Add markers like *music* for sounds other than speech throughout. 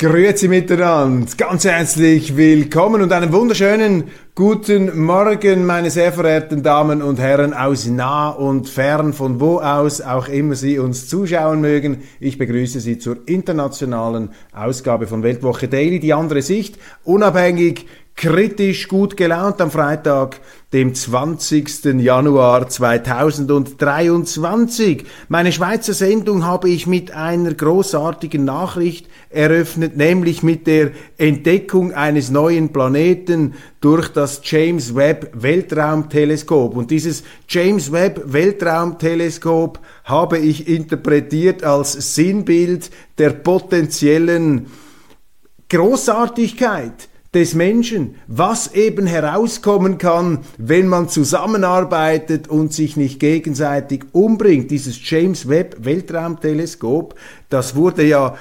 Grüezi miteinander, ganz herzlich willkommen und einen wunderschönen guten Morgen, meine sehr verehrten Damen und Herren aus nah und fern, von wo aus auch immer Sie uns zuschauen mögen. Ich begrüße Sie zur internationalen Ausgabe von Weltwoche Daily, die andere Sicht, unabhängig, kritisch, gut gelaunt am Freitag, dem 20. Januar 2023. Meine Schweizer Sendung habe ich mit einer großartigen Nachricht eröffnet, nämlich mit der Entdeckung eines neuen Planeten durch das James Webb Weltraumteleskop. Und dieses James Webb Weltraumteleskop habe ich interpretiert als Sinnbild der potenziellen Großartigkeit des Menschen, was eben herauskommen kann, wenn man zusammenarbeitet und sich nicht gegenseitig umbringt. Dieses James Webb Weltraumteleskop, das wurde ja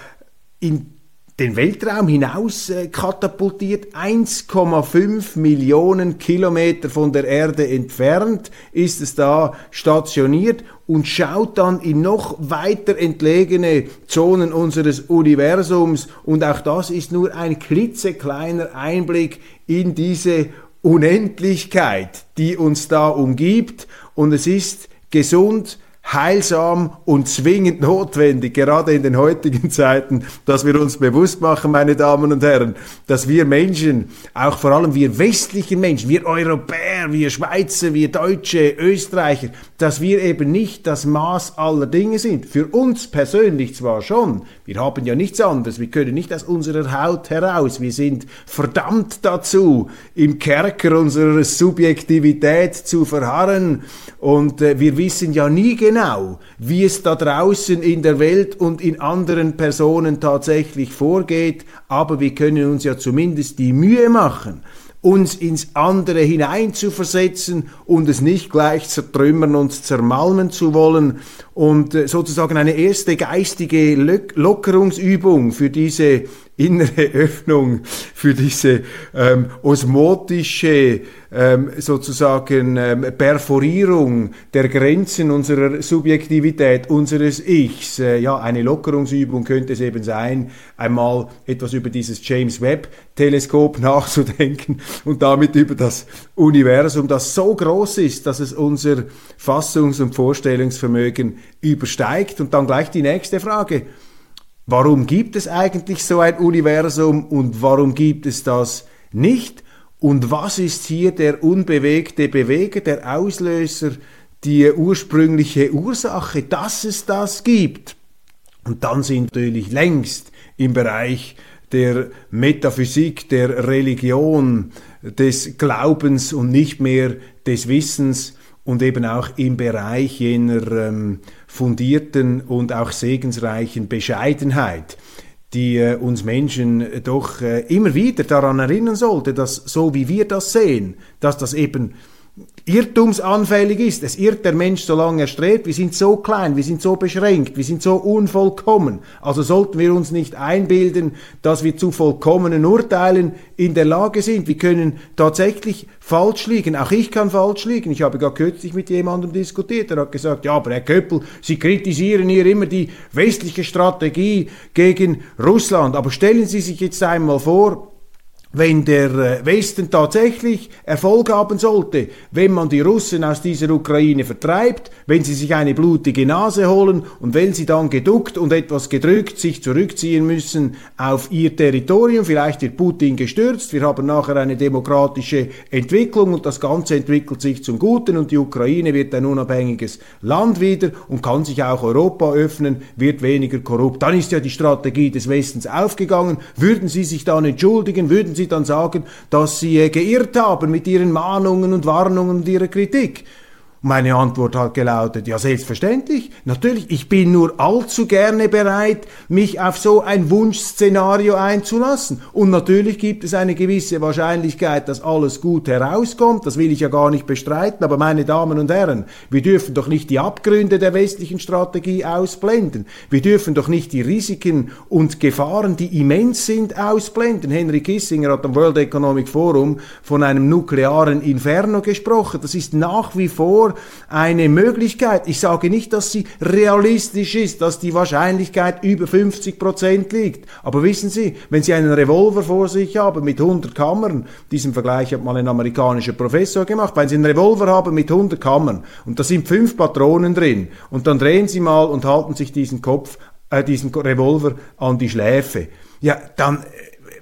in den Weltraum hinaus äh, katapultiert. 1,5 Millionen Kilometer von der Erde entfernt ist es da stationiert und schaut dann in noch weiter entlegene Zonen unseres Universums. Und auch das ist nur ein klitzekleiner Einblick in diese Unendlichkeit, die uns da umgibt. Und es ist gesund, heilsam und zwingend notwendig, gerade in den heutigen *laughs* Zeiten, dass wir uns bewusst machen, meine Damen und Herren, dass wir Menschen, auch vor allem wir westlichen Menschen, wir Europäer, wir Schweizer, wir Deutsche, Österreicher, dass wir eben nicht das Maß aller Dinge sind. Für uns persönlich zwar schon, wir haben ja nichts anderes, wir können nicht aus unserer Haut heraus, wir sind verdammt dazu, im Kerker unserer Subjektivität zu verharren. Und äh, wir wissen ja nie genau, genau, wie es da draußen in der Welt und in anderen Personen tatsächlich vorgeht, aber wir können uns ja zumindest die Mühe machen, uns ins andere hineinzuversetzen und es nicht gleich zertrümmern und zermalmen zu wollen und äh, sozusagen eine erste geistige Lockerungsübung für diese innere *laughs* Öffnung, für diese ähm, osmotische ähm, sozusagen ähm, Perforierung der Grenzen unserer Subjektivität, unseres Ichs. Äh, ja, eine Lockerungsübung könnte es eben sein, einmal etwas über dieses James Webb Teleskop *laughs* nachzudenken und damit über das Universum, das so groß ist, dass es unser Fassungs- und Vorstellungsvermögen übersteigt. Und dann gleich die nächste Frage. Warum gibt es eigentlich so ein Universum und warum gibt es das nicht? Und was ist hier der unbewegte Beweger, der Auslöser, die ursprüngliche Ursache, dass es das gibt? Und dann sind natürlich längst im Bereich der Metaphysik, der Religion, des Glaubens und nicht mehr des Wissens und eben auch im Bereich jener ähm, fundierten und auch segensreichen Bescheidenheit, die äh, uns Menschen doch äh, immer wieder daran erinnern sollte, dass so wie wir das sehen, dass das eben irrtumsanfällig ist. Es irrt der Mensch, solange er strebt. Wir sind so klein, wir sind so beschränkt, wir sind so unvollkommen. Also sollten wir uns nicht einbilden, dass wir zu vollkommenen Urteilen in der Lage sind. Wir können tatsächlich falsch liegen. Auch ich kann falsch liegen. Ich habe gar kürzlich mit jemandem diskutiert. Er hat gesagt, ja, aber Herr Köppel, Sie kritisieren hier immer die westliche Strategie gegen Russland. Aber stellen Sie sich jetzt einmal vor, wenn der äh, Westen tatsächlich Erfolg haben sollte, wenn man die Russen aus dieser Ukraine vertreibt, wenn sie sich eine blutige Nase holen und wenn sie dann geduckt und etwas gedrückt sich zurückziehen müssen auf ihr Territorium, vielleicht wird Putin gestürzt, wir haben nachher eine demokratische Entwicklung und das Ganze entwickelt sich zum Guten und die Ukraine wird ein unabhängiges Land wieder und kann sich auch Europa öffnen, wird weniger korrupt. Dann ist ja die Strategie des Westens aufgegangen. Würden Sie sich dann entschuldigen, würden Sie dann sagen, dass Sie äh, geirrt haben mit Ihren Mahnungen und Warnungen und Ihrer Kritik? Meine Antwort hat gelautet, ja selbstverständlich, natürlich, ich bin nur allzu gerne bereit, mich auf so ein Wunschszenario einzulassen. Und natürlich gibt es eine gewisse Wahrscheinlichkeit, dass alles gut herauskommt, das will ich ja gar nicht bestreiten, aber meine Damen und Herren, wir dürfen doch nicht die Abgründe der westlichen Strategie ausblenden. Wir dürfen doch nicht die Risiken und Gefahren, die immens sind, ausblenden. Henry Kissinger hat am World Economic Forum von einem nuklearen Inferno gesprochen. Das ist nach wie vor eine Möglichkeit. Ich sage nicht, dass sie realistisch ist, dass die Wahrscheinlichkeit über 50 Prozent liegt. Aber wissen Sie, wenn Sie einen Revolver vor sich haben mit 100 Kammern, diesen Vergleich hat mal ein amerikanischer Professor gemacht, wenn Sie einen Revolver haben mit 100 Kammern und da sind fünf Patronen drin und dann drehen Sie mal und halten sich diesen Kopf, äh, diesen Revolver an die Schläfe. Ja, dann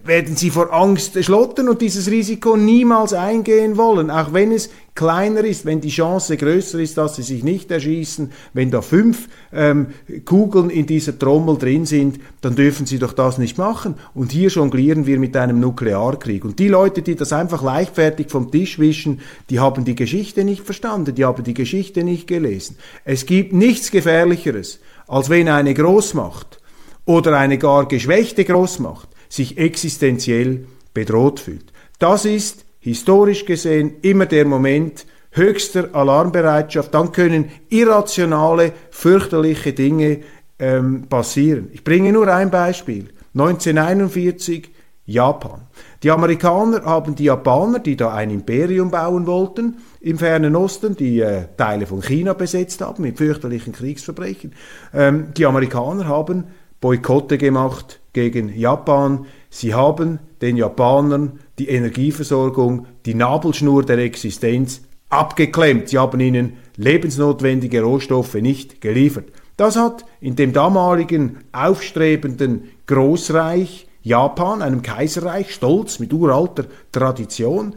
werden sie vor Angst schlottern und dieses Risiko niemals eingehen wollen, auch wenn es kleiner ist, wenn die Chance größer ist, dass sie sich nicht erschießen, wenn da fünf ähm, Kugeln in dieser Trommel drin sind, dann dürfen sie doch das nicht machen. Und hier jonglieren wir mit einem Nuklearkrieg. Und die Leute, die das einfach leichtfertig vom Tisch wischen, die haben die Geschichte nicht verstanden, die haben die Geschichte nicht gelesen. Es gibt nichts Gefährlicheres, als wenn eine Großmacht oder eine gar geschwächte Großmacht sich existenziell bedroht fühlt. Das ist historisch gesehen immer der Moment höchster Alarmbereitschaft. Dann können irrationale, fürchterliche Dinge ähm, passieren. Ich bringe nur ein Beispiel. 1941 Japan. Die Amerikaner haben die Japaner, die da ein Imperium bauen wollten, im fernen Osten, die äh, Teile von China besetzt haben mit fürchterlichen Kriegsverbrechen. Ähm, die Amerikaner haben Boykotte gemacht gegen Japan. Sie haben den Japanern die Energieversorgung, die Nabelschnur der Existenz abgeklemmt. Sie haben ihnen lebensnotwendige Rohstoffe nicht geliefert. Das hat in dem damaligen aufstrebenden Großreich Japan, einem Kaiserreich, stolz mit uralter Tradition,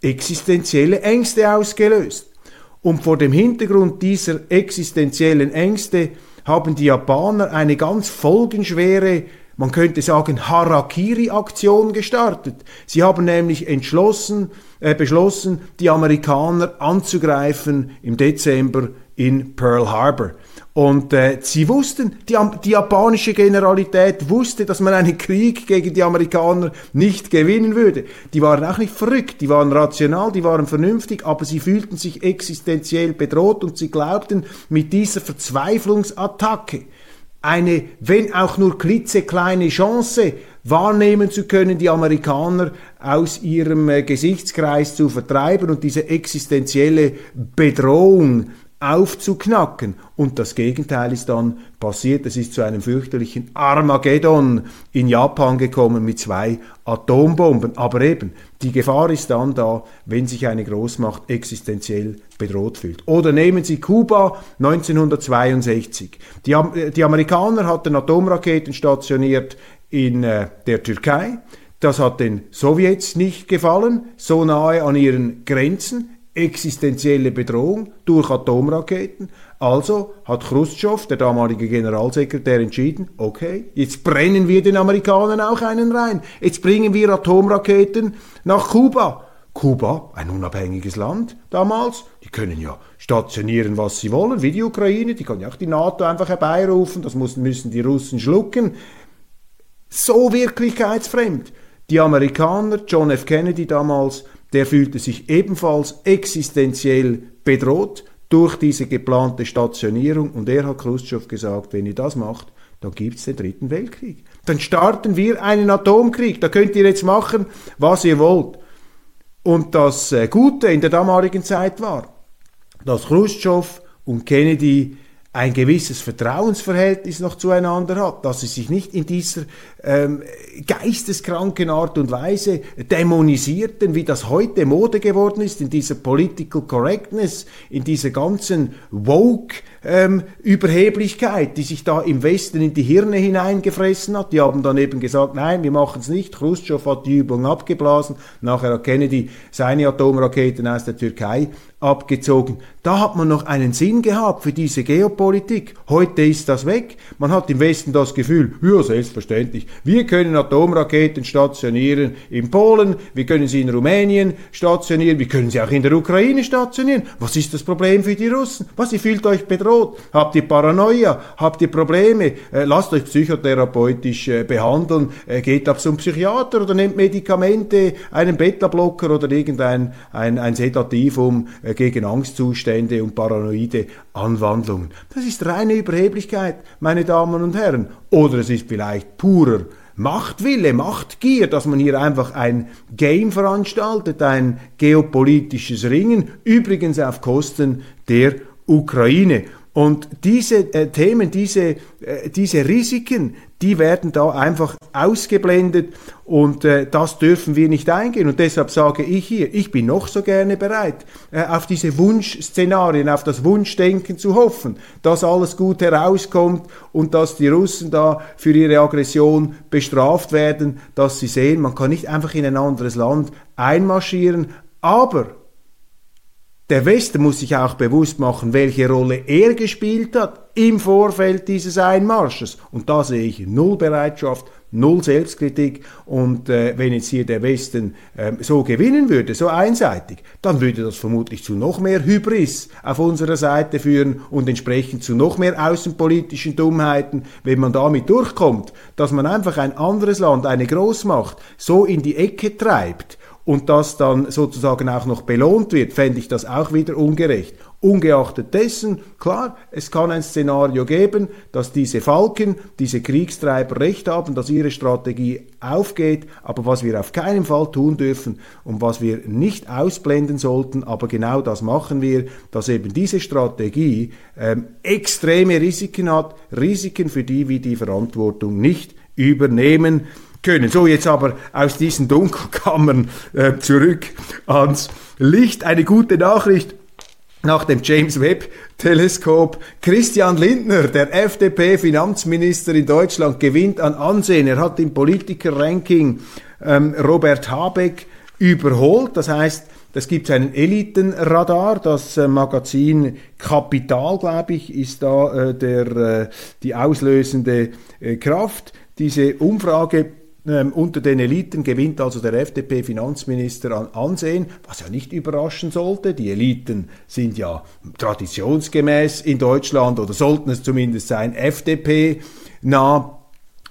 existenzielle Ängste ausgelöst. Und vor dem Hintergrund dieser existenziellen Ängste haben die Japaner eine ganz folgenschwere, man könnte sagen, Harakiri-Aktion gestartet. Sie haben nämlich entschlossen, äh, beschlossen, die Amerikaner anzugreifen im Dezember in Pearl Harbor. Und äh, sie wussten, die, die japanische Generalität wusste, dass man einen Krieg gegen die Amerikaner nicht gewinnen würde. Die waren auch nicht verrückt, die waren rational, die waren vernünftig, aber sie fühlten sich existenziell bedroht und sie glaubten, mit dieser Verzweiflungsattacke eine, wenn auch nur klitzekleine Chance wahrnehmen zu können, die Amerikaner aus ihrem äh, Gesichtskreis zu vertreiben und diese existenzielle Bedrohung aufzuknacken. Und das Gegenteil ist dann passiert. Es ist zu einem fürchterlichen Armageddon in Japan gekommen mit zwei Atombomben. Aber eben, die Gefahr ist dann da, wenn sich eine Großmacht existenziell bedroht fühlt. Oder nehmen Sie Kuba 1962. Die, die Amerikaner hatten Atomraketen stationiert in äh, der Türkei. Das hat den Sowjets nicht gefallen, so nahe an ihren Grenzen existenzielle Bedrohung durch Atomraketen. Also hat Khrushchev, der damalige Generalsekretär, entschieden, okay, jetzt brennen wir den Amerikanern auch einen rein. Jetzt bringen wir Atomraketen nach Kuba. Kuba, ein unabhängiges Land damals, die können ja stationieren, was sie wollen, wie die Ukraine, die kann ja auch die NATO einfach herbeirufen, das müssen die Russen schlucken. So wirklichkeitsfremd. Die Amerikaner, John F. Kennedy damals, der fühlte sich ebenfalls existenziell bedroht durch diese geplante Stationierung und er hat Khrushchev gesagt, wenn ihr das macht, dann gibt es den dritten Weltkrieg. Dann starten wir einen Atomkrieg, da könnt ihr jetzt machen, was ihr wollt. Und das äh, Gute in der damaligen Zeit war, dass Khrushchev und Kennedy ein gewisses Vertrauensverhältnis noch zueinander hat, dass sie sich nicht in dieser ähm, geisteskranken Art und Weise dämonisierten, wie das heute Mode geworden ist, in dieser Political Correctness, in dieser ganzen Woke ähm, Überheblichkeit, die sich da im Westen in die Hirne hineingefressen hat. Die haben dann eben gesagt, nein, wir machen es nicht. Khrushchev hat die Übung abgeblasen. Nachher hat Kennedy seine Atomraketen aus der Türkei abgezogen. Da hat man noch einen Sinn gehabt für diese Geopolitik. Heute ist das weg. Man hat im Westen das Gefühl, ja, selbstverständlich, wir können Atomraketen stationieren in Polen, wir können sie in Rumänien stationieren, wir können sie auch in der Ukraine stationieren. Was ist das Problem für die Russen? Was, ihr fühlt euch bedroht? Habt ihr Paranoia? Habt ihr Probleme? Äh, lasst euch psychotherapeutisch äh, behandeln, äh, geht ab zum Psychiater oder nehmt Medikamente, einen Beta-Blocker oder irgendein ein, ein Sedativum äh, gegen Angstzustände und paranoide Anwandlungen. Das ist reine Überheblichkeit, meine Damen und Herren. Oder es ist vielleicht purer Machtwille, Machtgier, dass man hier einfach ein Game veranstaltet, ein geopolitisches Ringen, übrigens auf Kosten der Ukraine. Und diese äh, Themen, diese, äh, diese Risiken, die werden da einfach ausgeblendet und äh, das dürfen wir nicht eingehen. Und deshalb sage ich hier, ich bin noch so gerne bereit, äh, auf diese Wunschszenarien, auf das Wunschdenken zu hoffen, dass alles gut herauskommt und dass die Russen da für ihre Aggression bestraft werden, dass sie sehen, man kann nicht einfach in ein anderes Land einmarschieren, aber der Westen muss sich auch bewusst machen, welche Rolle er gespielt hat im Vorfeld dieses Einmarsches. Und da sehe ich null Bereitschaft, null Selbstkritik. Und äh, wenn jetzt hier der Westen äh, so gewinnen würde, so einseitig, dann würde das vermutlich zu noch mehr Hybris auf unserer Seite führen und entsprechend zu noch mehr außenpolitischen Dummheiten, wenn man damit durchkommt, dass man einfach ein anderes Land, eine Großmacht, so in die Ecke treibt und das dann sozusagen auch noch belohnt wird, fände ich das auch wieder ungerecht. Ungeachtet dessen, klar, es kann ein Szenario geben, dass diese Falken, diese Kriegstreiber recht haben, dass ihre Strategie aufgeht, aber was wir auf keinen Fall tun dürfen und was wir nicht ausblenden sollten, aber genau das machen wir, dass eben diese Strategie ähm, extreme Risiken hat, Risiken, für die wir die Verantwortung nicht übernehmen können. So, jetzt aber aus diesen Dunkelkammern äh, zurück ans Licht. Eine gute Nachricht nach dem James Webb Teleskop. Christian Lindner, der FDP-Finanzminister in Deutschland, gewinnt an Ansehen. Er hat im Politiker-Ranking ähm, Robert Habeck überholt. Das heißt, das gibt einen Elitenradar, das äh, Magazin Kapital, glaube ich, ist da äh, der, äh, die auslösende äh, Kraft. Diese Umfrage ähm, unter den Eliten gewinnt also der FDP-Finanzminister an Ansehen, was ja nicht überraschen sollte. Die Eliten sind ja traditionsgemäß in Deutschland oder sollten es zumindest sein, FDP-nah.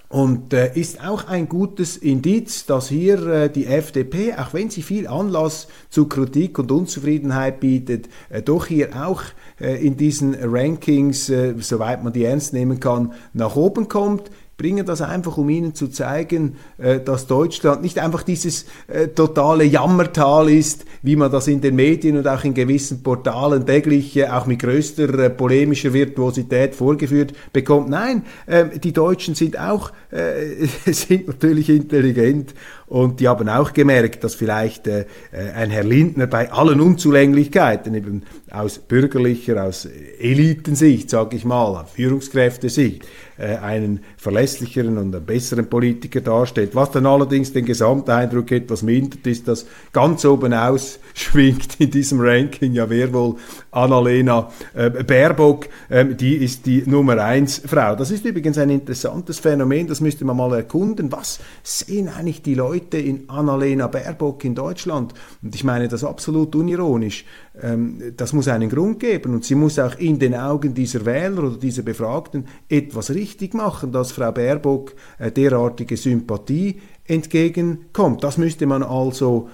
Und äh, ist auch ein gutes Indiz, dass hier äh, die FDP, auch wenn sie viel Anlass zu Kritik und Unzufriedenheit bietet, äh, doch hier auch äh, in diesen Rankings, äh, soweit man die ernst nehmen kann, nach oben kommt bringen das einfach, um Ihnen zu zeigen, äh, dass Deutschland nicht einfach dieses äh, totale Jammertal ist, wie man das in den Medien und auch in gewissen Portalen täglich äh, auch mit größter polemischer Virtuosität vorgeführt bekommt. Nein, die Deutschen sind auch *laughs* sind natürlich intelligent und die haben auch gemerkt, dass vielleicht ein Herr Lindner bei allen Unzulänglichkeiten, eben aus bürgerlicher, aus Elitensicht, sage ich mal, Führungskräftesicht, äh, einen verlässlicheren und einen besseren Politiker darstellt. Was dann allerdings den Gesamteindruck etwas mindert, ist, dass ganz oben ausschwingt in diesem Ranking ja wer wohl Annalena äh, Baerbock, äh, die ist die Nummer eins Frau. Das ist übrigens ein interessantes Phänomen, das müsste man mal erkunden. Was sehen eigentlich die Leute in Annalena Baerbock in Deutschland? Und ich meine das absolut unironisch. Ähm, das muss einen Grund geben und sie muss auch in den Augen dieser Wähler oder dieser Befragten etwas richtig machen, dass Frau Baerbock äh, derartige Sympathie entgegenkommt. Das müsste man also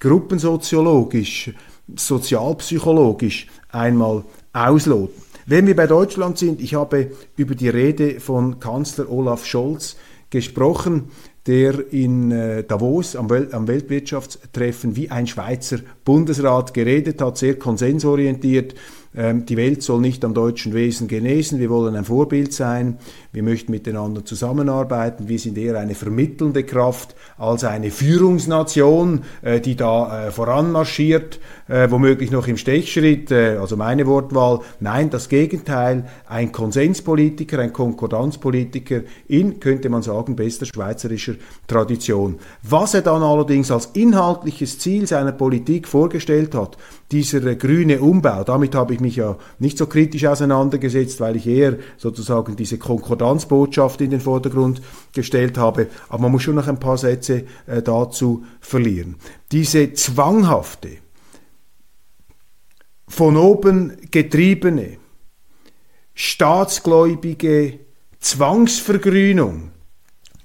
gruppensoziologisch, sozialpsychologisch einmal ausloten. Wenn wir bei Deutschland sind, ich habe über die Rede von Kanzler Olaf Scholz gesprochen der in äh, Davos am, Wel am, Weltwirtschaftstreffen wie ein Schweizer Bundesrat geredet hat, sehr konsensorientiert, ähm, die Welt soll nicht am deutschen Wesen genesen, wir wollen ein Vorbild sein, wir möchten miteinander zusammenarbeiten, wir sind eher eine vermittelnde Kraft als eine Führungsnation, äh, die da äh, voranmarschiert, äh, womöglich noch im Stechschritt, äh, also meine Wortwahl. Nein, das Gegenteil, ein Konsenspolitiker, ein Konkordanzpolitiker in, könnte man sagen, bester schweizerischer Tradition. Was er dann allerdings als inhaltliches Ziel seiner Politik vorgestellt hat, dieser äh, grüne Umbau, damit habe ich mich ja nicht so kritisch auseinandergesetzt, weil ich eher sozusagen diese Konkordanzbotschaft in den Vordergrund gestellt habe. Aber man muss schon noch ein paar Sätze äh, dazu verlieren. Diese zwanghafte, von oben getriebene, staatsgläubige Zwangsvergrünung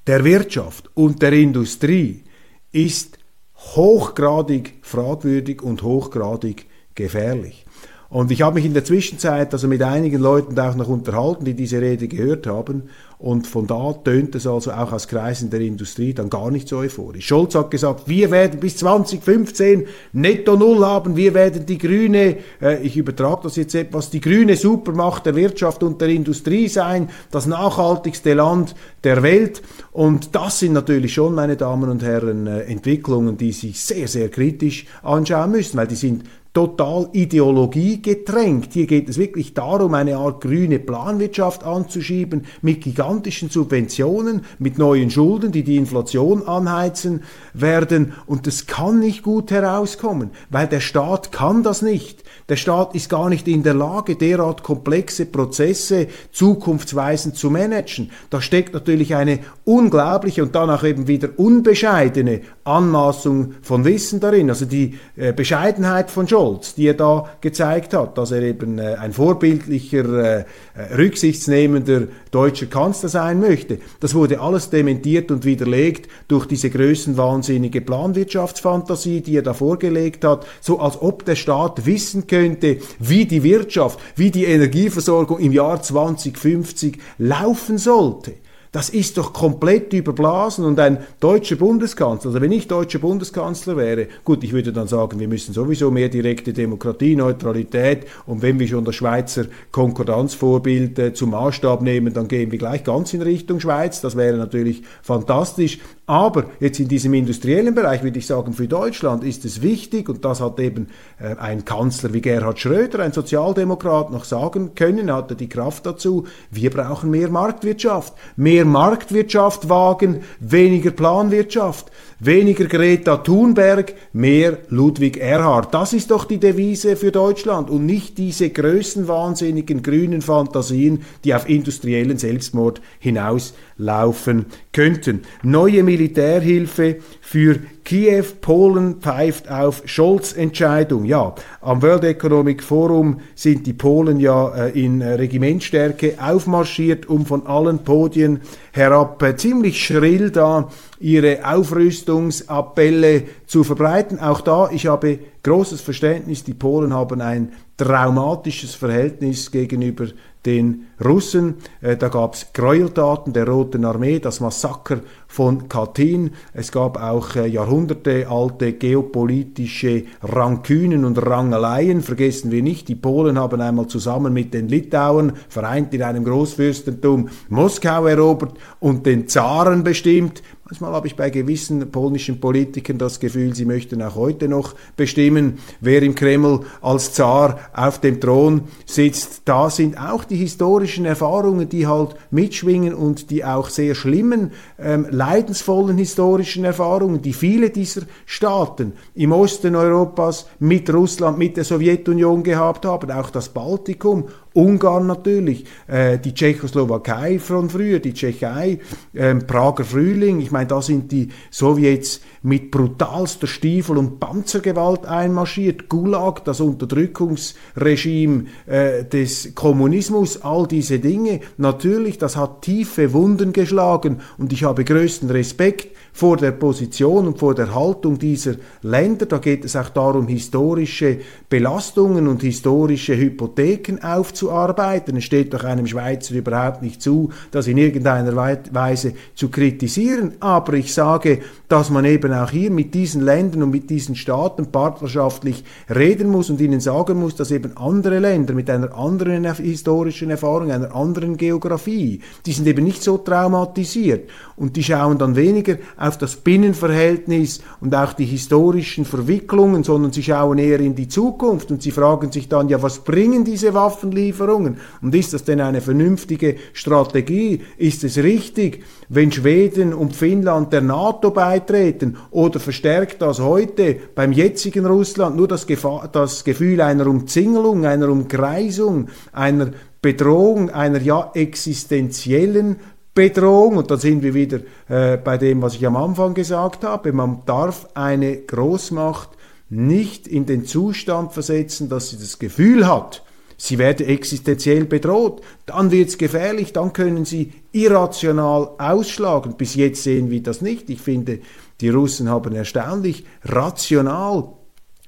der Wirtschaft und der Industrie ist hochgradig fragwürdig und hochgradig gefährlich. Und ich habe mich in der Zwischenzeit also mit einigen Leuten auch noch unterhalten, die diese Rede gehört haben. Und von da tönt es also auch aus Kreisen der Industrie dann gar nicht so euphorisch. Scholz hat gesagt, wir werden bis 2015 netto Null haben, wir werden die grüne, äh, ich übertrage das jetzt etwas, die grüne Supermacht der Wirtschaft und der Industrie sein, das nachhaltigste Land der Welt. Und das sind natürlich schon, meine Damen und Herren, äh, Entwicklungen, die sich sehr, sehr kritisch anschauen müssen, weil die sind total Ideologie getränkt. Hier geht es wirklich darum, eine Art grüne Planwirtschaft anzuschieben mit gigantischen Subventionen, mit neuen Schulden, die die Inflation anheizen werden. Und das kann nicht gut herauskommen, weil der Staat kann das nicht. Der Staat ist gar nicht in der Lage, derart komplexe Prozesse zukunftsweisend zu managen. Da steckt natürlich eine unglaubliche und dann auch eben wieder unbescheidene Anmaßung von Wissen darin. Also die äh, Bescheidenheit von Scholz, die er da gezeigt hat, dass er eben äh, ein vorbildlicher, äh, äh rücksichtsnehmender deutscher Kanzler sein möchte. Das wurde alles dementiert und widerlegt durch diese größenwahnsinnige Planwirtschaftsfantasie, die er da vorgelegt hat, so als ob der Staat wissen könnte, könnte, wie die Wirtschaft, wie die Energieversorgung im Jahr 2050 laufen sollte. Das ist doch komplett überblasen und ein deutscher Bundeskanzler, also wenn ich deutscher Bundeskanzler wäre, gut, ich würde dann sagen, wir müssen sowieso mehr direkte Demokratie, Neutralität. Und wenn wir schon das Schweizer Konkordanzvorbild äh, zum Maßstab nehmen, dann gehen wir gleich ganz in Richtung Schweiz, das wäre natürlich fantastisch, aber jetzt in diesem industriellen Bereich würde ich sagen, für Deutschland ist es wichtig, und das hat eben äh, ein Kanzler wie Gerhard Schröder, ein Sozialdemokrat, noch sagen können, er hatte die Kraft dazu, wir brauchen mehr Marktwirtschaft, mehr Marktwirtschaft wagen, weniger Planwirtschaft, weniger Greta Thunberg, mehr Ludwig Erhard. Das ist doch die Devise für Deutschland und nicht diese größenwahnsinnigen grünen Fantasien, die auf industriellen Selbstmord hinauslaufen könnten. Neue Militärhilfe für Kiew, Polen pfeift auf Scholz Entscheidung. Ja, am World Economic Forum sind die Polen ja äh, in Regimentstärke aufmarschiert, um von allen Podien herab äh, ziemlich schrill da ihre Aufrüstungsappelle zu verbreiten. Auch da, ich habe großes Verständnis, die Polen haben ein traumatisches Verhältnis gegenüber den Russen. Äh, da gab es Gräueltaten der Roten Armee, das Massaker von Katyn. Es gab auch äh, jahrhundertealte geopolitische Rankünen und Rangeleien. Vergessen wir nicht, die Polen haben einmal zusammen mit den Litauern, vereint in einem Großfürstentum, Moskau erobert und den Zaren bestimmt. Manchmal habe ich bei gewissen polnischen Politikern das Gefühl, sie möchten auch heute noch bestimmen, wer im Kreml als Zar auf dem Thron sitzt. Da sind auch die historischen Erfahrungen, die halt mitschwingen und die auch sehr schlimmen, ähm, leidensvollen historischen Erfahrungen, die viele dieser Staaten im Osten Europas mit Russland, mit der Sowjetunion gehabt haben, auch das Baltikum Ungarn natürlich, äh, die Tschechoslowakei von früher, die Tschechei, äh, Prager Frühling. Ich meine, da sind die Sowjets mit brutalster Stiefel- und Panzergewalt einmarschiert. Gulag, das Unterdrückungsregime äh, des Kommunismus, all diese Dinge. Natürlich, das hat tiefe Wunden geschlagen und ich habe größten Respekt vor der Position und vor der Haltung dieser Länder. Da geht es auch darum, historische Belastungen und historische Hypotheken aufzuarbeiten. Es steht doch einem Schweizer überhaupt nicht zu, das in irgendeiner Weise zu kritisieren. Aber ich sage, dass man eben auch hier mit diesen Ländern und mit diesen Staaten partnerschaftlich reden muss und ihnen sagen muss, dass eben andere Länder mit einer anderen historischen Erfahrung, einer anderen Geografie, die sind eben nicht so traumatisiert und die schauen dann weniger auf das Binnenverhältnis und auch die historischen Verwicklungen, sondern sie schauen eher in die Zukunft und sie fragen sich dann, ja, was bringen diese Waffenlieferungen und ist das denn eine vernünftige Strategie? Ist es richtig, wenn Schweden und Finnland der NATO beitreten oder verstärkt das heute beim jetzigen Russland nur das, Gefahr, das Gefühl einer Umzingelung, einer Umkreisung, einer Bedrohung, einer ja existenziellen Bedrohung, und dann sind wir wieder äh, bei dem, was ich am Anfang gesagt habe, man darf eine Großmacht nicht in den Zustand versetzen, dass sie das Gefühl hat, sie werde existenziell bedroht, dann wird es gefährlich, dann können sie irrational ausschlagen. Bis jetzt sehen wir das nicht. Ich finde, die Russen haben erstaunlich rational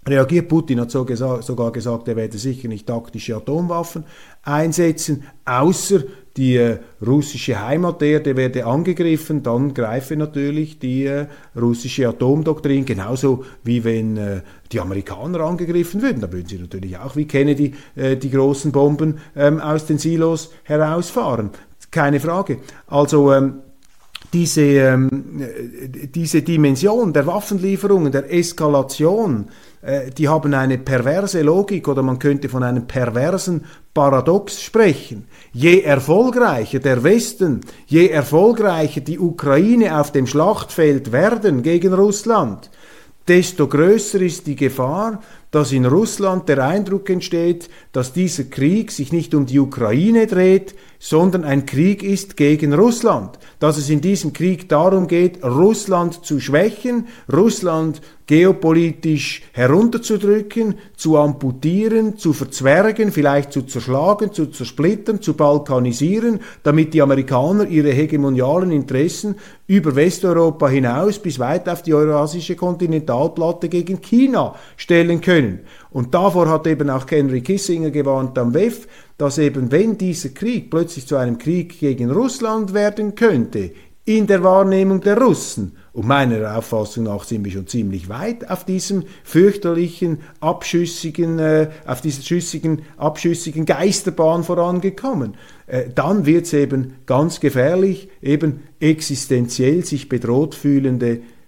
reagiert. Putin hat so gesagt, sogar gesagt, er werde sicher nicht taktische Atomwaffen einsetzen, außer die äh, russische Heimaterde werde angegriffen, dann greife natürlich die äh, russische Atomdoktrin, genauso wie wenn äh, die Amerikaner angegriffen würden. Da würden sie natürlich auch wie Kennedy die großen Bomben ähm, aus den Silos herausfahren. Keine Frage. Also ähm, diese, ähm, diese Dimension der Waffenlieferungen, der Eskalation, äh, die haben eine perverse Logik oder man könnte von einem perversen Paradox sprechen. Je erfolgreicher der Westen, je erfolgreicher die Ukraine auf dem Schlachtfeld werden gegen Russland, desto größer ist die Gefahr, dass in Russland der Eindruck entsteht, dass dieser Krieg sich nicht um die Ukraine dreht, sondern ein Krieg ist gegen Russland. Dass es in diesem Krieg darum geht, Russland zu schwächen, Russland geopolitisch herunterzudrücken, zu amputieren, zu verzwergen, vielleicht zu zerschlagen, zu zersplittern, zu balkanisieren, damit die Amerikaner ihre hegemonialen Interessen über Westeuropa hinaus bis weit auf die eurasische Kontinentalplatte gegen China stellen können. Und davor hat eben auch Henry Kissinger gewarnt am WEF, dass eben wenn dieser Krieg plötzlich zu einem Krieg gegen Russland werden könnte, in der Wahrnehmung der Russen, und meiner Auffassung nach sind wir schon ziemlich weit auf diesem fürchterlichen, abschüssigen, äh, auf dieser schüssigen, abschüssigen Geisterbahn vorangekommen. Äh, dann wird es eben ganz gefährlich, eben existenziell sich bedroht fühlende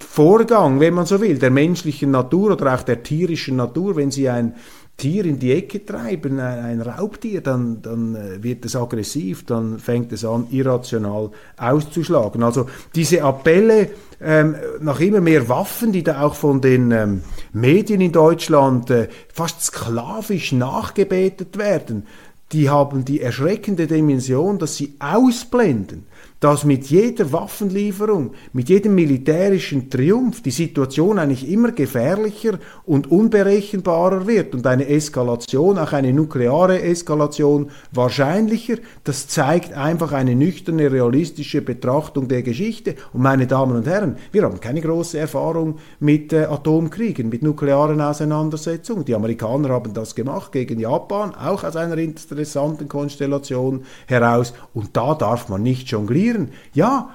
Vorgang, wenn man so will, der menschlichen Natur oder auch der tierischen Natur, wenn sie ein Tier in die Ecke treiben, ein Raubtier, dann, dann äh, wird es aggressiv, dann fängt es an, irrational auszuschlagen. Also diese Appelle ähm, nach immer mehr Waffen, die da auch von den ähm, Medien in Deutschland äh, fast sklavisch nachgebetet werden, die haben die erschreckende Dimension, dass sie ausblenden, dass mit jeder Waffenlieferung, mit jedem militärischen Triumph die Situation eigentlich immer gefährlicher und unberechenbarer wird und eine Eskalation, auch eine nukleare Eskalation wahrscheinlicher. Das zeigt einfach eine nüchterne, realistische Betrachtung der Geschichte. Und meine Damen und Herren, wir haben keine große Erfahrung mit äh, Atomkriegen, mit nuklearen Auseinandersetzungen. Die Amerikaner haben das gemacht gegen Japan, auch aus einer interessanten Konstellation heraus. Und da darf man nicht jonglieren. Ja,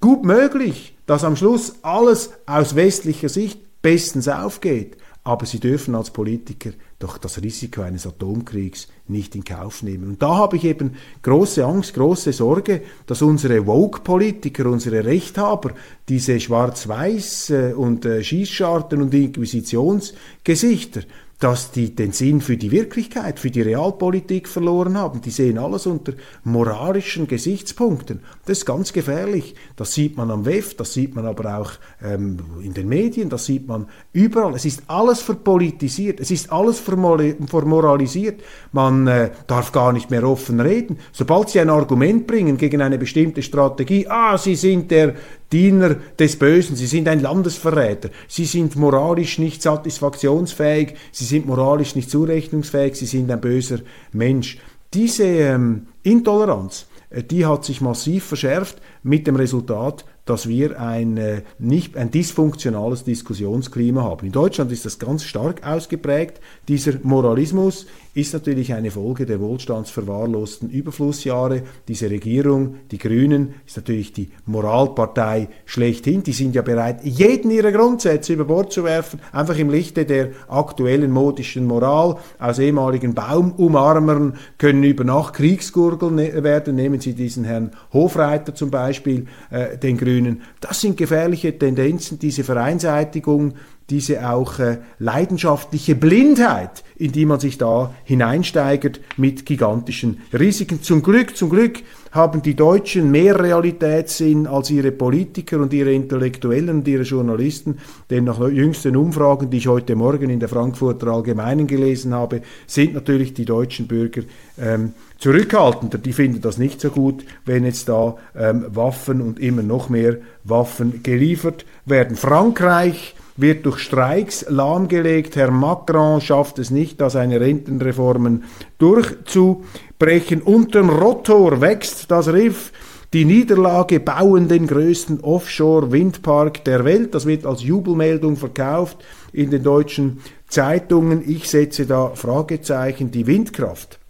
gut möglich, dass am Schluss alles aus westlicher Sicht bestens aufgeht. Aber sie dürfen als Politiker doch das Risiko eines Atomkriegs nicht in Kauf nehmen. Und da habe ich eben große Angst, große Sorge, dass unsere Woke-Politiker, unsere Rechthaber, diese Schwarz-Weiß- äh, und äh, Schießscharten und Inquisitionsgesichter, dass die den Sinn für die Wirklichkeit, für die Realpolitik verloren haben. Die sehen alles unter moralischen Gesichtspunkten. Das ist ganz gefährlich. Das sieht man am WEF, das sieht man aber auch ähm, in den Medien, das sieht man überall. Es ist alles verpolitisiert, es ist alles vermoralisiert. Man äh, darf gar nicht mehr offen reden. Sobald Sie ein Argument bringen gegen eine bestimmte Strategie, ah, Sie sind der Diener des Bösen, sie sind ein Landesverräter, sie sind moralisch nicht satisfaktionsfähig, sie sind moralisch nicht zurechnungsfähig, sie sind ein böser Mensch. Diese ähm, Intoleranz, äh, die hat sich massiv verschärft mit dem Resultat, dass wir ein, äh, nicht, ein dysfunktionales Diskussionsklima haben. In Deutschland ist das ganz stark ausgeprägt. Dieser Moralismus ist natürlich eine Folge der wohlstandsverwahrlosten Überflussjahre. Diese Regierung, die Grünen, ist natürlich die Moralpartei schlechthin. Die sind ja bereit, jeden ihrer Grundsätze über Bord zu werfen, einfach im Lichte der aktuellen modischen Moral. Aus ehemaligen Baumumarmern können über Nacht Kriegsgurgeln ne-, werden. Nehmen Sie diesen Herrn Hofreiter zum Beispiel, äh, den Grünen. Das sind gefährliche Tendenzen, diese Vereinseitigung diese auch äh, leidenschaftliche Blindheit, in die man sich da hineinsteigert mit gigantischen Risiken. Zum Glück, zum Glück haben die Deutschen mehr Realitätssinn als ihre Politiker und ihre Intellektuellen und ihre Journalisten, denn nach jüngsten Umfragen, die ich heute Morgen in der Frankfurter Allgemeinen gelesen habe, sind natürlich die deutschen Bürger ähm, zurückhaltender. Die finden das nicht so gut, wenn jetzt da ähm, Waffen und immer noch mehr Waffen geliefert werden. Frankreich wird durch Streiks lahmgelegt. Herr Macron schafft es nicht, da seine Rentenreformen durchzubrechen. Unterm Rotor wächst das Riff. Die Niederlage bauen den größten Offshore-Windpark der Welt. Das wird als Jubelmeldung verkauft in den deutschen Zeitungen. Ich setze da Fragezeichen. Die Windkraft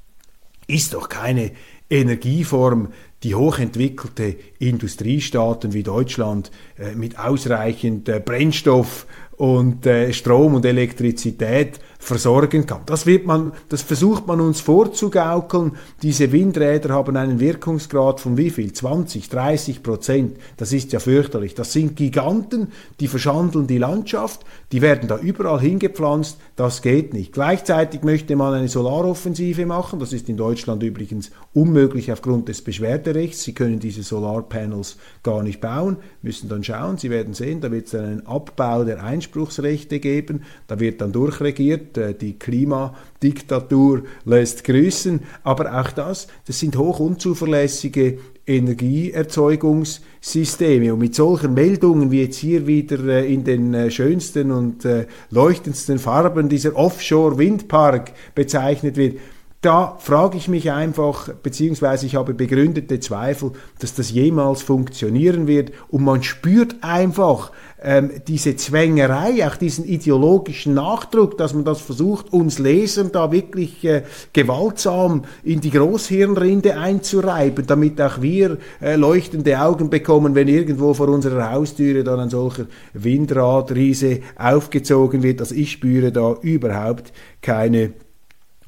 ist doch keine Energieform, die hochentwickelte Industriestaaten wie Deutschland äh, mit ausreichend äh, Brennstoff und äh, Strom und Elektrizität versorgen kann. Das wird man, das versucht man uns vorzugaukeln. Diese Windräder haben einen Wirkungsgrad von wie viel? 20, 30 Prozent. Das ist ja fürchterlich. Das sind Giganten, die verschandeln die Landschaft. Die werden da überall hingepflanzt. Das geht nicht. Gleichzeitig möchte man eine Solaroffensive machen. Das ist in Deutschland übrigens unmöglich aufgrund des Beschwerderechts. Sie können diese Solarpanels gar nicht bauen, müssen dann schauen. Sie werden sehen, da wird es einen Abbau der Einspruchsrechte geben. Da wird dann durchregiert äh, die Klimadiktatur lässt grüßen. Aber auch das, das sind hoch unzuverlässige Energieerzeugungssysteme. Und mit solchen Meldungen, wie jetzt hier wieder äh, in den äh, schönsten und leuchtendsten Farben dieser Offshore-Windpark bezeichnet wird, da frage ich mich einfach, beziehungsweise ich habe begründete Zweifel, dass das jemals funktionieren wird. Und man spürt einfach ähm, diese Zwängerei, auch diesen ideologischen Nachdruck, dass man das versucht, uns Lesern da wirklich äh, gewaltsam in die Großhirnrinde einzureiben, damit auch wir äh, leuchtende Augen bekommen, wenn irgendwo vor unserer Haustüre dann ein solcher Windradriese aufgezogen wird. Also ich spüre da überhaupt keine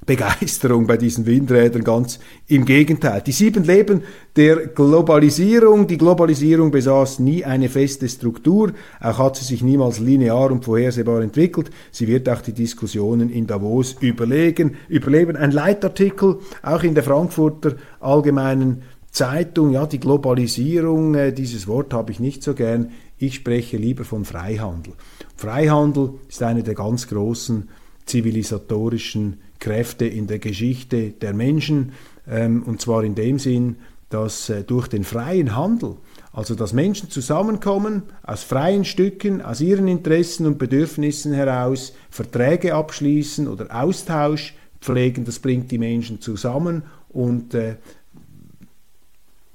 Begeisterung bei diesen Windrädern, ganz im Gegenteil. Die sieben Leben der Globalisierung. Die Globalisierung besaß nie eine feste Struktur, auch hat sie sich niemals linear und vorhersehbar entwickelt. Sie wird auch die Diskussionen in Davos überlegen, überleben. Ein Leitartikel, auch in der Frankfurter Allgemeinen Zeitung, ja, die Globalisierung, äh, dieses Wort habe ich nicht so gern. Ich spreche lieber von Freihandel. Freihandel ist eine der ganz großen zivilisatorischen Kräfte in der Geschichte der Menschen, ähm, und zwar in dem Sinn, dass äh, durch den freien Handel, also dass Menschen zusammenkommen, aus freien Stücken, aus ihren Interessen und Bedürfnissen heraus Verträge abschließen oder Austausch pflegen, das bringt die Menschen zusammen und äh,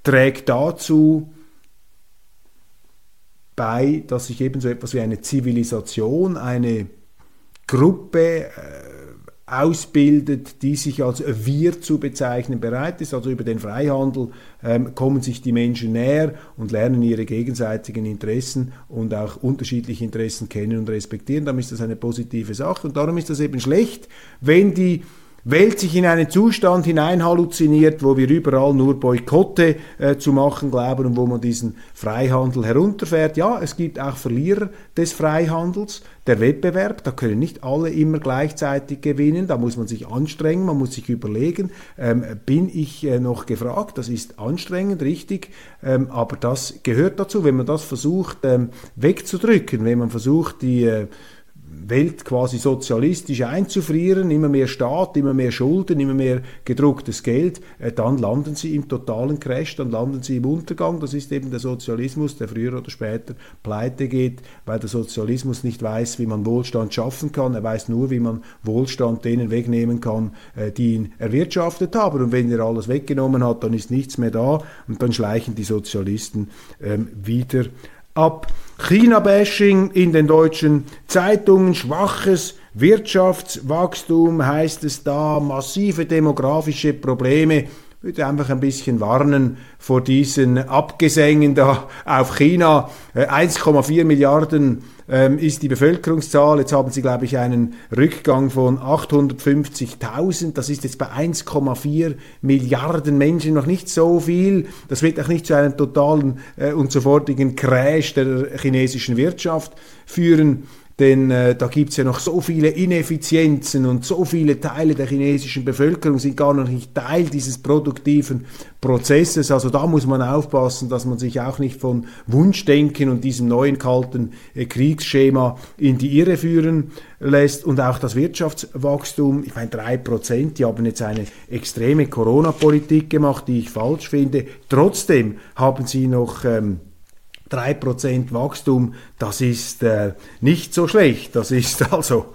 trägt dazu bei, dass sich ebenso etwas wie eine Zivilisation, eine Gruppe, äh, ausbildet, die sich als wir zu bezeichnen bereit ist. Also über den Freihandel ähm, kommen sich die Menschen näher und lernen ihre gegenseitigen Interessen und auch unterschiedliche Interessen kennen und respektieren. Darum ist das eine positive Sache und darum ist das eben schlecht, wenn die Welt sich in einen Zustand hinein halluziniert, wo wir überall nur Boykotte äh, zu machen glauben und wo man diesen Freihandel herunterfährt. Ja, es gibt auch Verlierer des Freihandels. Der Wettbewerb, da können nicht alle immer gleichzeitig gewinnen, da muss man sich anstrengen, man muss sich überlegen, ähm, bin ich äh, noch gefragt? Das ist anstrengend, richtig, ähm, aber das gehört dazu, wenn man das versucht ähm, wegzudrücken, wenn man versucht, die äh, Welt quasi sozialistisch einzufrieren, immer mehr Staat, immer mehr Schulden, immer mehr gedrucktes Geld, äh, dann landen sie im totalen Crash, dann landen sie im Untergang. Das ist eben der Sozialismus, der früher oder später pleite geht, weil der Sozialismus nicht weiß, wie man Wohlstand schaffen kann. Er weiß nur, wie man Wohlstand denen wegnehmen kann, äh, die ihn erwirtschaftet haben. Und wenn er alles weggenommen hat, dann ist nichts mehr da und dann schleichen die Sozialisten ähm, wieder ab. China-Bashing in den deutschen Zeitungen, schwaches Wirtschaftswachstum heißt es da, massive demografische Probleme. Ich würde einfach ein bisschen warnen vor diesen Abgesängen da auf China. 1,4 äh, Milliarden ähm, ist die Bevölkerungszahl. Jetzt haben sie, glaube ich, einen Rückgang von 850.000. Das ist jetzt bei 1,4 Milliarden Menschen noch nicht so viel. Das wird auch nicht zu einem totalen äh, und sofortigen Crash der chinesischen Wirtschaft führen denn äh, da gibt es ja noch so viele Ineffizienzen und so viele Teile der chinesischen Bevölkerung sind gar noch nicht Teil dieses produktiven Prozesses. Also da muss man aufpassen, dass man sich auch nicht von Wunschdenken und diesem neuen kalten äh, Kriegsschema in die Irre führen lässt und auch das Wirtschaftswachstum, ich meine drei Prozent, die haben jetzt eine extreme Corona-Politik gemacht, die ich falsch finde. Trotzdem haben sie noch ähm, 3% Wachstum, das ist äh, nicht so schlecht. Das ist *laughs* also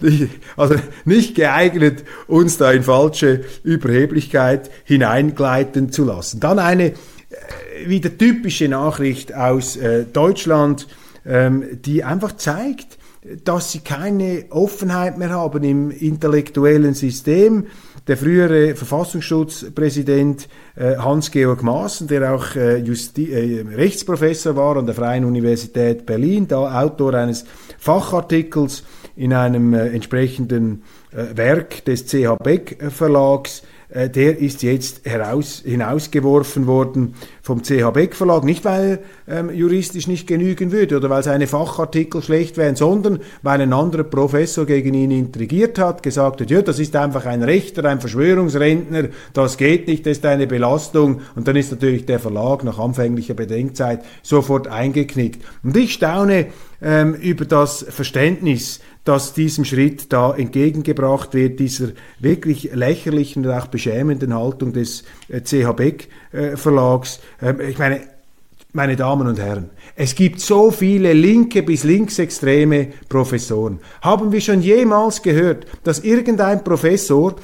nicht, also nicht geeignet, uns da in falsche Überheblichkeit hineingleiten zu lassen. Dann eine äh, wieder typische Nachricht aus äh, Deutschland, ähm, die einfach zeigt, dass sie keine Offenheit mehr haben im intellektuellen System der frühere Verfassungsschutzpräsident äh, Hans-Georg Maaßen, der auch äh, äh, Rechtsprofessor war an der Freien Universität Berlin, da Autor eines Fachartikels in einem äh, entsprechenden äh, Werk des CH Beck Verlags, äh, der ist jetzt heraus, hinausgeworfen worden vom CH Beck Verlag, nicht weil ähm, juristisch nicht genügen würde oder weil seine Fachartikel schlecht wären, sondern weil ein anderer Professor gegen ihn intrigiert hat, gesagt hat, ja, das ist einfach ein Rechter, ein Verschwörungsrentner, das geht nicht, das ist eine Belastung und dann ist natürlich der Verlag nach anfänglicher Bedenkzeit sofort eingeknickt. Und ich staune ähm, über das Verständnis, das diesem Schritt da entgegengebracht wird, dieser wirklich lächerlichen und auch beschämenden Haltung des äh, CH Beck äh, Verlags. Ähm, ich meine, meine Damen und Herren, es gibt so viele linke bis linksextreme Professoren. Haben wir schon jemals gehört, dass irgendein Professor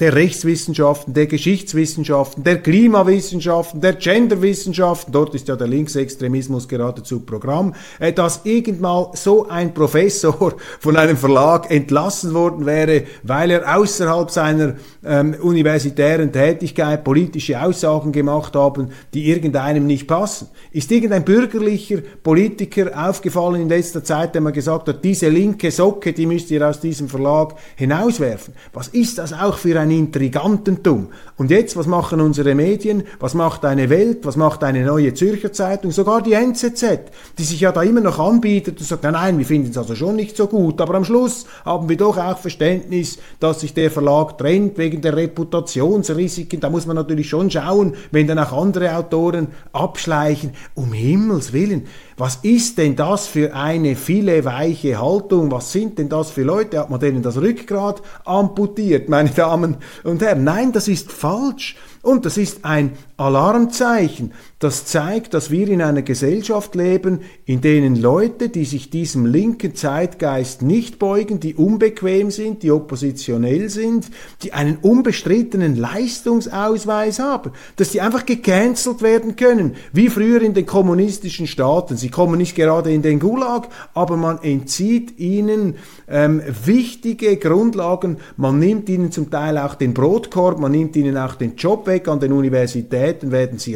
der Rechtswissenschaften, der Geschichtswissenschaften, der Klimawissenschaften, der Genderwissenschaften, dort ist ja der Linksextremismus geradezu Programm, äh, dass irgendwann so ein Professor *laughs* von einem Verlag entlassen worden wäre, weil er außerhalb seiner ähm, universitären Tätigkeit politische Aussagen gemacht haben, die irgendeinem nicht passen. Ist irgendein bürgerlicher Politiker aufgefallen in letzter Zeit, der mal gesagt hat, diese linke Socke, die müsst ihr aus diesem Verlag hinauswerfen? Was ist das auch für ein ein Intrigantentum. Und jetzt, was machen unsere Medien? Was macht eine Welt? Was macht eine neue Zürcher Zeitung? Sogar die NZZ, die sich ja da immer noch anbietet und sagt, nein, nein, wir finden es also schon nicht so gut. Aber am Schluss haben wir doch auch Verständnis, dass sich der Verlag trennt wegen der Reputationsrisiken. Da muss man natürlich schon schauen, wenn dann auch andere Autoren abschleichen. Um Himmels Willen. Was ist denn das für eine viele weiche Haltung? Was sind denn das für Leute? Hat man denen das Rückgrat amputiert, meine Damen und Herren, nein, das ist. Und das ist ein Alarmzeichen, das zeigt, dass wir in einer Gesellschaft leben, in denen Leute, die sich diesem linken Zeitgeist nicht beugen, die unbequem sind, die oppositionell sind, die einen unbestrittenen Leistungsausweis haben, dass die einfach gecancelt werden können, wie früher in den kommunistischen Staaten. Sie kommen nicht gerade in den Gulag, aber man entzieht ihnen ähm, wichtige Grundlagen, man nimmt ihnen zum Teil auch den Brotkorb, man nimmt ihnen auch den Job weg. An den Universitäten werden sie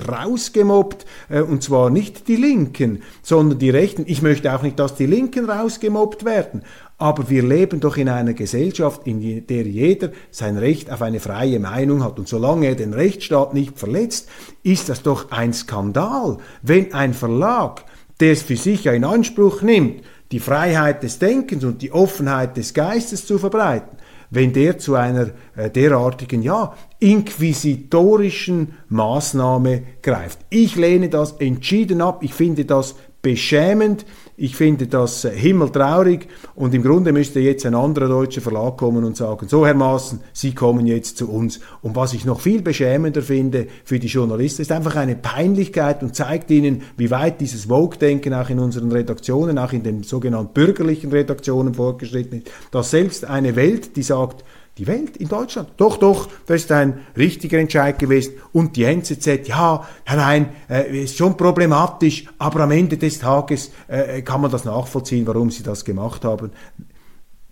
rausgemobbt, äh, und zwar nicht die Linken, sondern die Rechten. Ich möchte auch nicht, dass die Linken rausgemobbt werden. Aber wir leben doch in einer Gesellschaft, in der jeder sein Recht auf eine freie Meinung hat. Und solange er den Rechtsstaat nicht verletzt, ist das doch ein Skandal, wenn ein Verlag, der es für sich ja in Anspruch nimmt, die Freiheit des Denkens und die Offenheit des Geistes zu verbreiten, wenn der zu einer äh, derartigen, ja, inquisitorischen Maßnahme greift. Ich lehne das entschieden ab. Ich finde das beschämend. Ich finde das äh, himmeltraurig und im Grunde müsste jetzt ein anderer deutscher Verlag kommen und sagen, so Herr Maaßen, Sie kommen jetzt zu uns. Und was ich noch viel beschämender finde für die Journalisten, ist einfach eine Peinlichkeit und zeigt ihnen, wie weit dieses Vogue-Denken auch in unseren Redaktionen, auch in den sogenannten bürgerlichen Redaktionen fortgeschritten ist, dass selbst eine Welt, die sagt, die Welt in Deutschland. Doch, doch, das ist ein richtiger Entscheid gewesen. Und die NZZ, ja, nein, äh, ist schon problematisch, aber am Ende des Tages äh, kann man das nachvollziehen, warum sie das gemacht haben.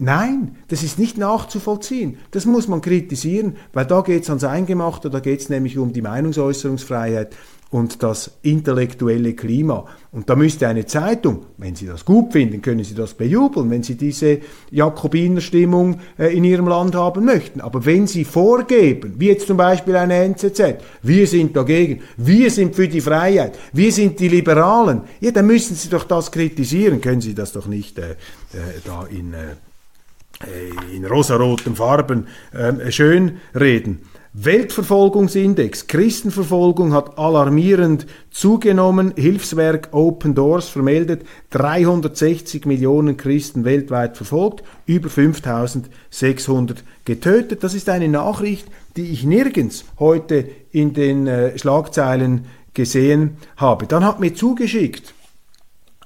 Nein, das ist nicht nachzuvollziehen. Das muss man kritisieren, weil da geht es ans Eingemachte, da geht es nämlich um die Meinungsäußerungsfreiheit und das intellektuelle Klima. Und da müsste eine Zeitung, wenn Sie das gut finden, können Sie das bejubeln, wenn Sie diese Jakobinerstimmung äh, in Ihrem Land haben möchten. Aber wenn Sie vorgeben, wie jetzt zum Beispiel eine NZZ, wir sind dagegen, wir sind für die Freiheit, wir sind die Liberalen, ja, dann müssen Sie doch das kritisieren, können Sie das doch nicht äh, äh, da in, äh, äh in rosaroten Farben äh, schön reden. Weltverfolgungsindex, Christenverfolgung hat alarmierend zugenommen. Hilfswerk Open Doors vermeldet 360 Millionen Christen weltweit verfolgt, über 5600 getötet. Das ist eine Nachricht, die ich nirgends heute in den äh, Schlagzeilen gesehen habe. Dann hat mir zugeschickt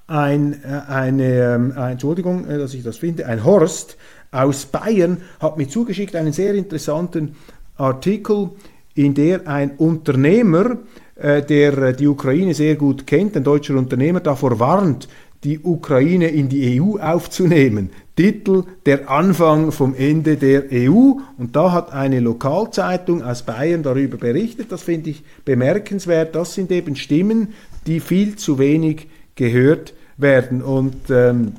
ein, äh, eine, ähm, äh, Entschuldigung, dass ich das finde, ein Horst aus Bayern hat mir zugeschickt einen sehr interessanten Artikel, in der ein Unternehmer, äh, der äh, die Ukraine sehr gut kennt, ein deutscher Unternehmer, davor warnt, die Ukraine in die EU aufzunehmen. Titel Der Anfang vom Ende der EU. Und da hat eine Lokalzeitung aus Bayern darüber berichtet. Das finde ich bemerkenswert. Das sind eben Stimmen, die viel zu wenig gehört werden. Und ähm,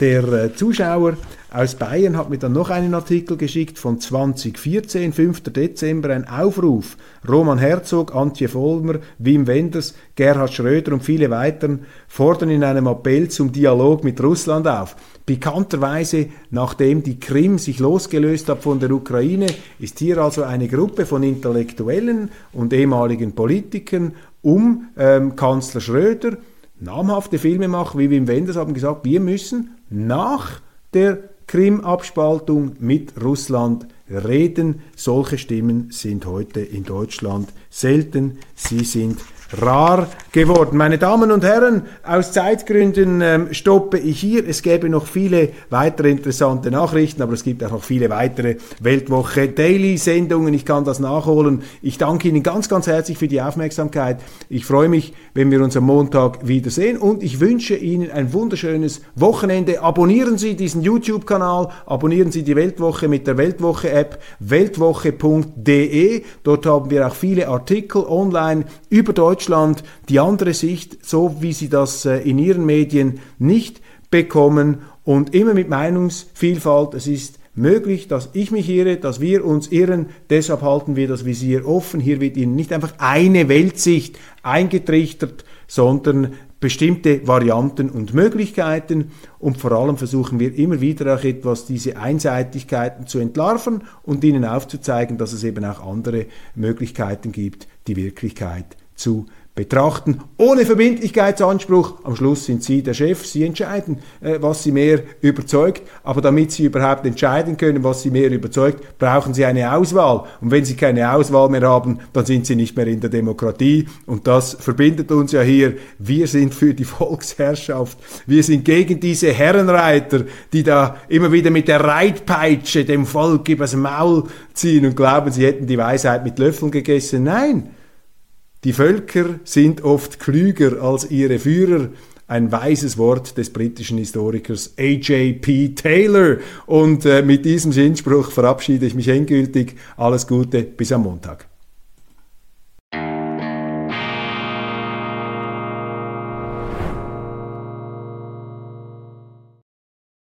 der äh, Zuschauer aus Bayern hat mir dann noch einen Artikel geschickt von 2014, 5. Dezember, ein Aufruf. Roman Herzog, Antje Vollmer, Wim Wenders, Gerhard Schröder und viele weiteren fordern in einem Appell zum Dialog mit Russland auf. Pikanterweise, nachdem die Krim sich losgelöst hat von der Ukraine, ist hier also eine Gruppe von Intellektuellen und ehemaligen Politikern um ähm, Kanzler Schröder, namhafte Filmemacher wie Wim Wenders haben gesagt, wir müssen nach der Krim-Abspaltung mit Russland reden. Solche Stimmen sind heute in Deutschland selten. Sie sind rar geworden. Meine Damen und Herren, aus Zeitgründen ähm, stoppe ich hier. Es gäbe noch viele weitere interessante Nachrichten, aber es gibt auch noch viele weitere Weltwoche Daily-Sendungen. Ich kann das nachholen. Ich danke Ihnen ganz, ganz herzlich für die Aufmerksamkeit. Ich freue mich, wenn wir uns am Montag wiedersehen und ich wünsche Ihnen ein wunderschönes Wochenende. Abonnieren Sie diesen YouTube-Kanal, abonnieren Sie die Weltwoche mit der Weltwoche-App weltwoche.de. Dort haben wir auch viele Artikel online über Deutschland Deutschland die andere Sicht, so wie sie das äh, in ihren Medien nicht bekommen und immer mit Meinungsvielfalt. Es ist möglich, dass ich mich irre, dass wir uns irren. Deshalb halten wir das Visier offen. Hier wird Ihnen nicht einfach eine Weltsicht eingetrichtert, sondern bestimmte Varianten und Möglichkeiten und vor allem versuchen wir immer wieder auch etwas diese Einseitigkeiten zu entlarven und ihnen aufzuzeigen, dass es eben auch andere Möglichkeiten gibt, die Wirklichkeit zu betrachten, ohne Verbindlichkeitsanspruch. Am Schluss sind Sie der Chef, Sie entscheiden, äh, was Sie mehr überzeugt, aber damit Sie überhaupt entscheiden können, was Sie mehr überzeugt, brauchen Sie eine Auswahl. Und wenn Sie keine Auswahl mehr haben, dann sind Sie nicht mehr in der Demokratie. Und das verbindet uns ja hier. Wir sind für die *laughs* Volksherrschaft. Wir sind gegen diese Herrenreiter, die da immer wieder mit der Reitpeitsche dem Volk übers Maul ziehen und glauben, sie hätten die Weisheit mit Löffeln gegessen. Nein, die Völker sind oft klüger als ihre Führer. Ein weises Wort des britischen Historikers A.J.P. Taylor. Und äh, mit diesem Sinnspruch verabschiede ich mich endgültig. Alles Gute, bis am Montag.